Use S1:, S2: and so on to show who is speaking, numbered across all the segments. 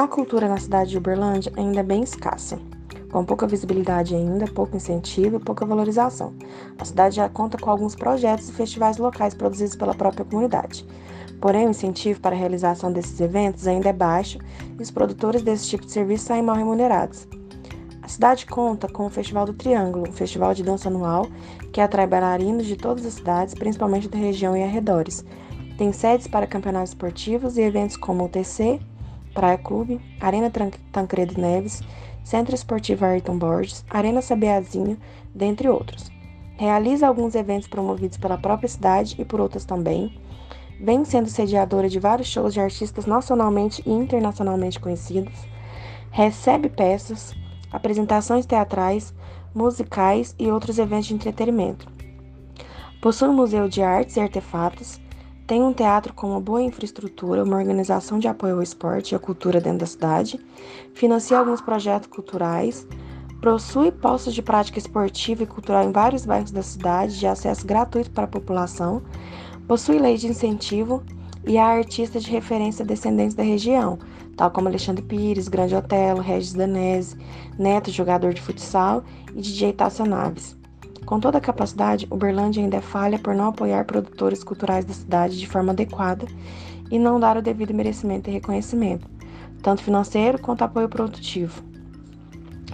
S1: A cultura na cidade de Uberlândia ainda é bem escassa, com pouca visibilidade ainda, pouco incentivo e pouca valorização. A cidade já conta com alguns projetos e festivais locais produzidos pela própria comunidade. Porém, o incentivo para a realização desses eventos ainda é baixo e os produtores desse tipo de serviço saem mal remunerados. A cidade conta com o Festival do Triângulo, um festival de dança anual que atrai bailarinos de todas as cidades, principalmente da região e arredores. Tem sedes para campeonatos esportivos e eventos como o TC, Praia Clube, Arena Tancredo Neves, Centro Esportivo Ayrton Borges, Arena Sabiazinho, dentre outros. Realiza alguns eventos promovidos pela própria cidade e por outras também. Vem sendo sediadora de vários shows de artistas nacionalmente e internacionalmente conhecidos. Recebe peças, apresentações teatrais, musicais e outros eventos de entretenimento. Possui um museu de artes e artefatos, tem um teatro com uma boa infraestrutura, uma organização de apoio ao esporte e à cultura dentro da cidade, financia alguns projetos culturais, possui postos de prática esportiva e cultural em vários bairros da cidade, de acesso gratuito para a população, possui lei de incentivo e há artistas de referência descendentes da região, tal como Alexandre Pires, Grande Otelo, Regis Danese, Neto, jogador de futsal, e DJ Tássia Naves. Com toda a capacidade, Uberlândia ainda é falha por não apoiar produtores culturais da cidade de forma adequada e não dar o devido merecimento e reconhecimento, tanto financeiro quanto apoio produtivo.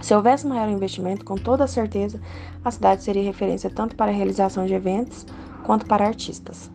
S1: Se houvesse maior investimento, com toda certeza, a cidade seria referência tanto para a realização de eventos quanto para artistas.